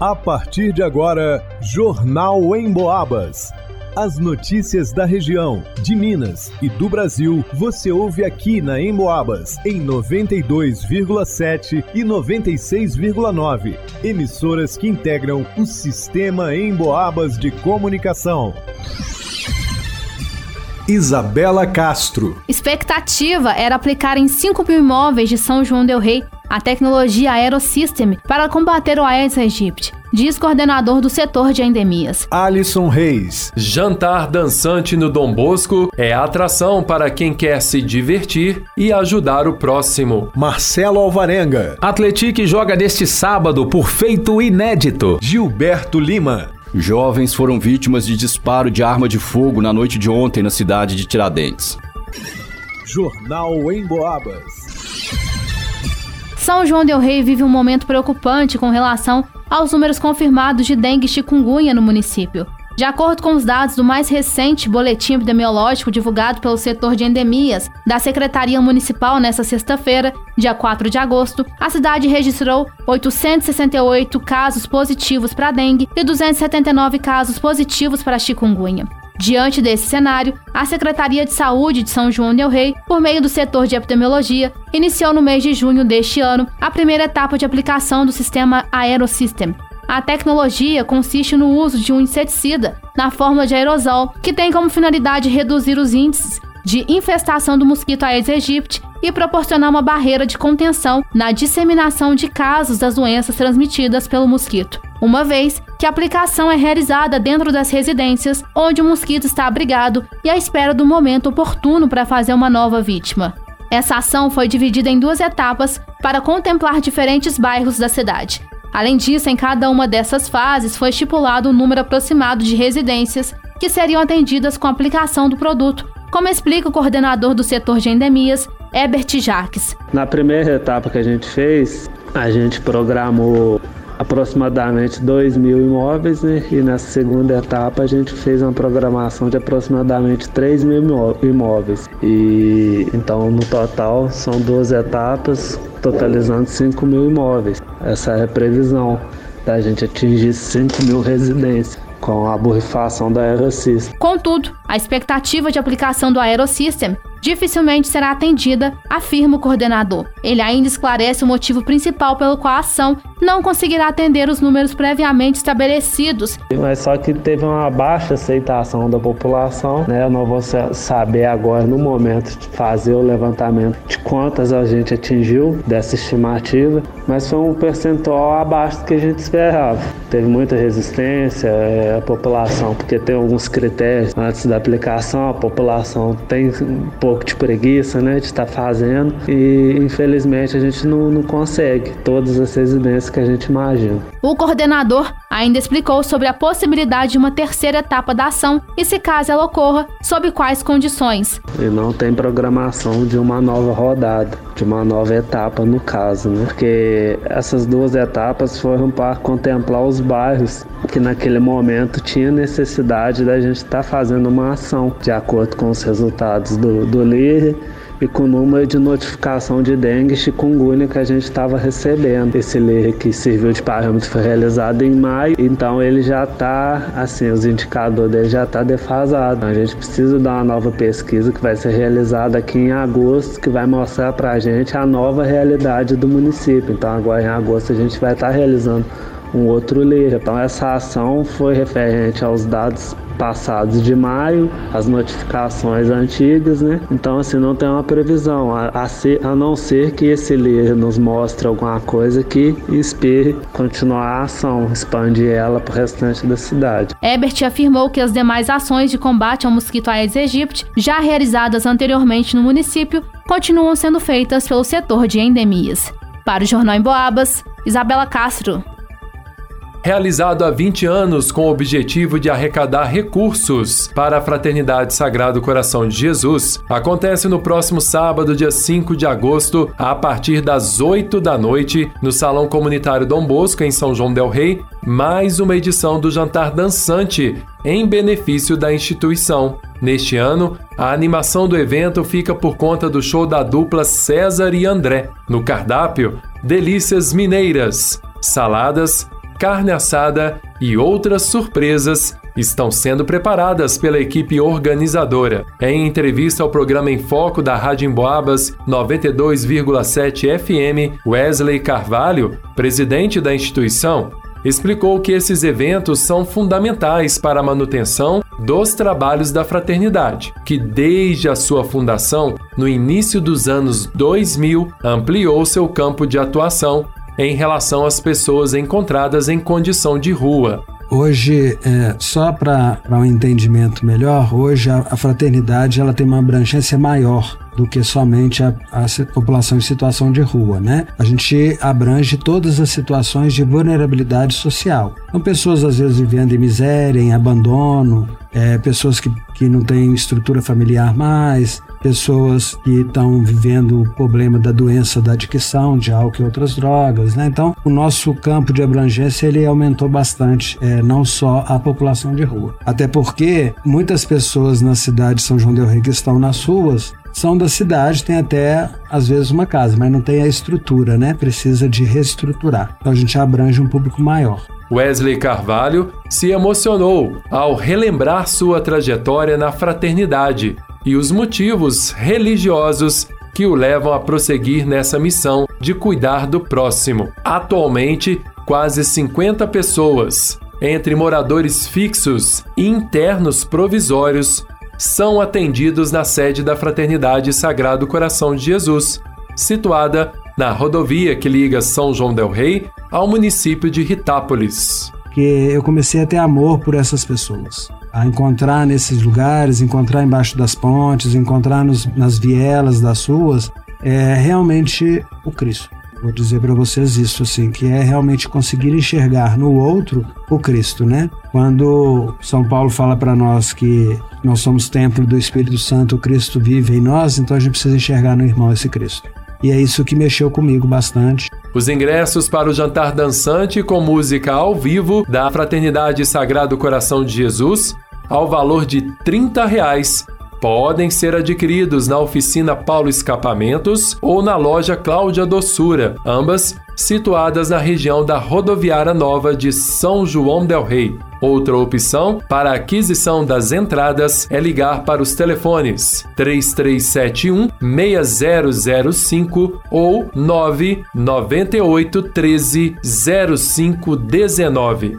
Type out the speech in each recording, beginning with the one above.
A partir de agora, Jornal em Boabas. As notícias da região, de Minas e do Brasil, você ouve aqui na Emboabas, em 92,7 e 96,9. Emissoras que integram o sistema Emboabas de comunicação. Isabela Castro. Expectativa era aplicar em 5 mil imóveis de São João Del Rei a tecnologia Aerosystem para combater o Aedes aegypti, diz coordenador do setor de endemias. Alisson Reis. Jantar dançante no Dom Bosco é atração para quem quer se divertir e ajudar o próximo. Marcelo Alvarenga. Atletique joga neste sábado por feito inédito. Gilberto Lima. Jovens foram vítimas de disparo de arma de fogo na noite de ontem na cidade de Tiradentes. Jornal em Boabas. São João del Rei vive um momento preocupante com relação aos números confirmados de dengue e chikungunya no município. De acordo com os dados do mais recente boletim epidemiológico divulgado pelo setor de endemias da Secretaria Municipal nesta sexta-feira, dia 4 de agosto, a cidade registrou 868 casos positivos para dengue e 279 casos positivos para chikungunya. Diante desse cenário, a Secretaria de Saúde de São João del Rei, por meio do setor de epidemiologia, iniciou no mês de junho deste ano a primeira etapa de aplicação do sistema Aerosystem, a tecnologia consiste no uso de um inseticida na forma de aerosol, que tem como finalidade reduzir os índices de infestação do mosquito Aedes aegypti e proporcionar uma barreira de contenção na disseminação de casos das doenças transmitidas pelo mosquito. Uma vez que a aplicação é realizada dentro das residências onde o mosquito está abrigado e à espera do momento oportuno para fazer uma nova vítima. Essa ação foi dividida em duas etapas para contemplar diferentes bairros da cidade. Além disso, em cada uma dessas fases foi estipulado um número aproximado de residências que seriam atendidas com a aplicação do produto, como explica o coordenador do setor de endemias, Herbert Jacques. Na primeira etapa que a gente fez, a gente programou aproximadamente 2 mil imóveis né? e na segunda etapa a gente fez uma programação de aproximadamente 3 mil imóveis. E então no total são duas etapas, totalizando 5 mil imóveis. Essa é a previsão da gente atingir 5 mil residências com a borrifação da Aerosystem. Contudo, a expectativa de aplicação do Aerosystem dificilmente será atendida, afirma o coordenador. Ele ainda esclarece o motivo principal pelo qual a ação não conseguirá atender os números previamente estabelecidos. Mas só que teve uma baixa aceitação da população, né? Eu não vou saber agora no momento de fazer o levantamento de quantas a gente atingiu dessa estimativa, mas foi um percentual abaixo do que a gente esperava. Teve muita resistência, é, a população, porque tem alguns critérios antes da aplicação, a população tem um pouco de preguiça, né, de estar tá fazendo e infelizmente a gente não, não consegue todas as residências que a gente imagina. O coordenador ainda explicou sobre a possibilidade de uma terceira etapa da ação e, se caso ela ocorra, sob quais condições. E não tem programação de uma nova rodada, de uma nova etapa no caso, né? Porque essas duas etapas foram para contemplar os bairros que naquele momento tinha necessidade da gente estar tá fazendo uma ação de acordo com os resultados do, do e com o número de notificação de dengue e chikungunya que a gente estava recebendo. Esse LIR que serviu de parâmetro foi realizado em maio, então ele já está, assim, os indicadores dele já está defasado. A gente precisa dar uma nova pesquisa que vai ser realizada aqui em agosto, que vai mostrar para a gente a nova realidade do município. Então agora em agosto a gente vai estar tá realizando um outro LIR. Então essa ação foi referente aos dados passados de maio, as notificações antigas, né? Então, assim, não tem uma previsão, a, a, ser, a não ser que esse ler nos mostre alguma coisa que espere continuar a ação, expandir ela para o restante da cidade. Ebert afirmou que as demais ações de combate ao mosquito Aedes aegypti, já realizadas anteriormente no município, continuam sendo feitas pelo setor de endemias. Para o Jornal em Boabas, Isabela Castro realizado há 20 anos com o objetivo de arrecadar recursos para a Fraternidade Sagrado Coração de Jesus, acontece no próximo sábado, dia 5 de agosto, a partir das 8 da noite, no Salão Comunitário Dom Bosco, em São João Del Rei, mais uma edição do Jantar Dançante, em benefício da instituição. Neste ano, a animação do evento fica por conta do show da dupla César e André. No cardápio, delícias mineiras, saladas, carne assada e outras surpresas estão sendo preparadas pela equipe organizadora. Em entrevista ao programa Em Foco da Rádio Emboabas 92,7 FM, Wesley Carvalho, presidente da instituição, explicou que esses eventos são fundamentais para a manutenção dos trabalhos da fraternidade, que desde a sua fundação, no início dos anos 2000, ampliou seu campo de atuação em relação às pessoas encontradas em condição de rua, Hoje, é, só para um entendimento melhor, hoje a, a, fraternidade ela tem uma abrangência maior do que somente a, a, população em situação de rua, né? A gente abrange todas as situações de vulnerabilidade social. São pessoas às vezes vivendo em miséria, em abandono, é, pessoas que, que não têm estrutura familiar mais, pessoas que estão vivendo o problema da doença da adicção de álcool e outras drogas, né? Então, o nosso campo de abrangência ele aumentou bastante, é, não só a população de rua. Até porque muitas pessoas na cidade de São João del Rei que estão nas ruas são da cidade, tem até às vezes uma casa, mas não tem a estrutura, né? Precisa de reestruturar. Então a gente abrange um público maior. Wesley Carvalho se emocionou ao relembrar sua trajetória na fraternidade e os motivos religiosos que o levam a prosseguir nessa missão de cuidar do próximo. Atualmente, quase 50 pessoas, entre moradores fixos e internos provisórios, são atendidos na sede da Fraternidade Sagrado Coração de Jesus, situada na rodovia que liga São João del Rei ao município de Ritápolis. Que eu comecei a ter amor por essas pessoas a encontrar nesses lugares, encontrar embaixo das pontes, encontrar nos, nas vielas das ruas, é realmente o Cristo. Vou dizer para vocês isso, assim, que é realmente conseguir enxergar no outro o Cristo, né? Quando São Paulo fala para nós que nós somos templo do Espírito Santo, o Cristo vive em nós, então a gente precisa enxergar no irmão esse Cristo. E é isso que mexeu comigo bastante. Os ingressos para o jantar dançante com música ao vivo da Fraternidade Sagrado Coração de Jesus, ao valor de 30 reais, podem ser adquiridos na oficina Paulo Escapamentos ou na loja Cláudia Doçura, ambas situadas na região da Rodoviária Nova de São João del Rei. Outra opção para aquisição das entradas é ligar para os telefones 3371 6005 ou 998 13 0519.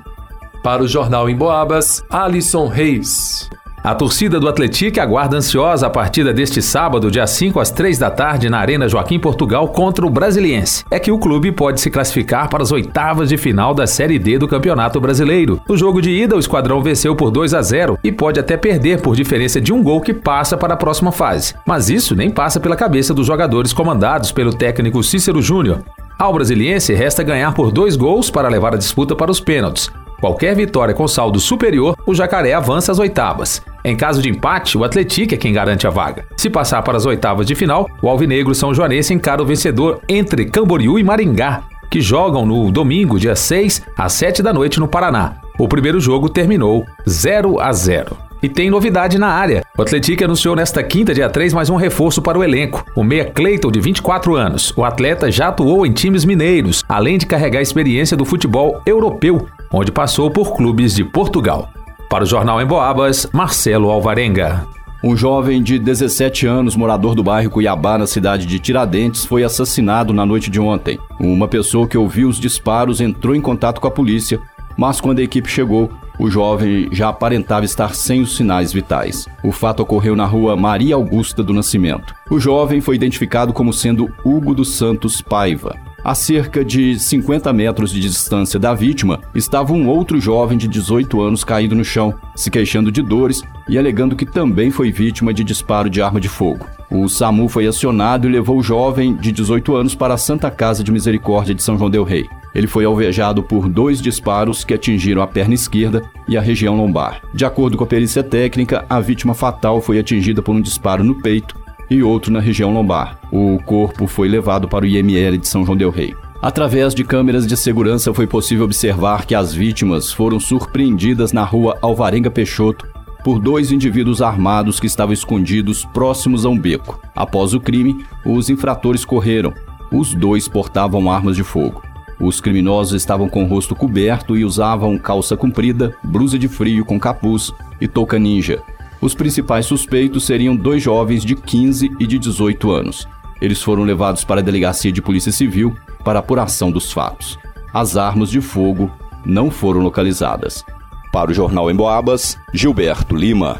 Para o Jornal em Boabas, Alisson Reis. A torcida do Atlético aguarda ansiosa a partida deste sábado, dia 5 às 3 da tarde, na Arena Joaquim Portugal contra o Brasiliense. É que o clube pode se classificar para as oitavas de final da Série D do Campeonato Brasileiro. No jogo de ida, o esquadrão venceu por 2 a 0 e pode até perder por diferença de um gol que passa para a próxima fase. Mas isso nem passa pela cabeça dos jogadores comandados pelo técnico Cícero Júnior. Ao brasiliense resta ganhar por dois gols para levar a disputa para os pênaltis. Qualquer vitória com saldo superior, o Jacaré avança às oitavas. Em caso de empate, o Atlético é quem garante a vaga. Se passar para as oitavas de final, o Alvinegro São Joanense encara o vencedor entre Camboriú e Maringá, que jogam no domingo, dia 6, às 7 da noite no Paraná. O primeiro jogo terminou 0 a 0. E tem novidade na área. O Atlético anunciou nesta quinta, dia 3, mais um reforço para o elenco. O meia Cleiton, de 24 anos. O atleta já atuou em times mineiros, além de carregar a experiência do futebol europeu onde passou por clubes de Portugal. Para o Jornal em Boabas, Marcelo Alvarenga. Um jovem de 17 anos, morador do bairro Cuiabá, na cidade de Tiradentes, foi assassinado na noite de ontem. Uma pessoa que ouviu os disparos entrou em contato com a polícia, mas quando a equipe chegou, o jovem já aparentava estar sem os sinais vitais. O fato ocorreu na rua Maria Augusta do Nascimento. O jovem foi identificado como sendo Hugo dos Santos Paiva. A cerca de 50 metros de distância da vítima estava um outro jovem de 18 anos caído no chão, se queixando de dores e alegando que também foi vítima de disparo de arma de fogo. O SAMU foi acionado e levou o jovem de 18 anos para a Santa Casa de Misericórdia de São João Del Rei. Ele foi alvejado por dois disparos que atingiram a perna esquerda e a região lombar. De acordo com a perícia técnica, a vítima fatal foi atingida por um disparo no peito e outro na região lombar. O corpo foi levado para o IML de São João del Rei. Através de câmeras de segurança foi possível observar que as vítimas foram surpreendidas na rua Alvarenga Peixoto por dois indivíduos armados que estavam escondidos próximos a um beco. Após o crime, os infratores correram. Os dois portavam armas de fogo. Os criminosos estavam com o rosto coberto e usavam calça comprida, blusa de frio com capuz e touca ninja. Os principais suspeitos seriam dois jovens de 15 e de 18 anos. Eles foram levados para a delegacia de polícia civil para apuração dos fatos. As armas de fogo não foram localizadas. Para o Jornal Emboabas, Gilberto Lima.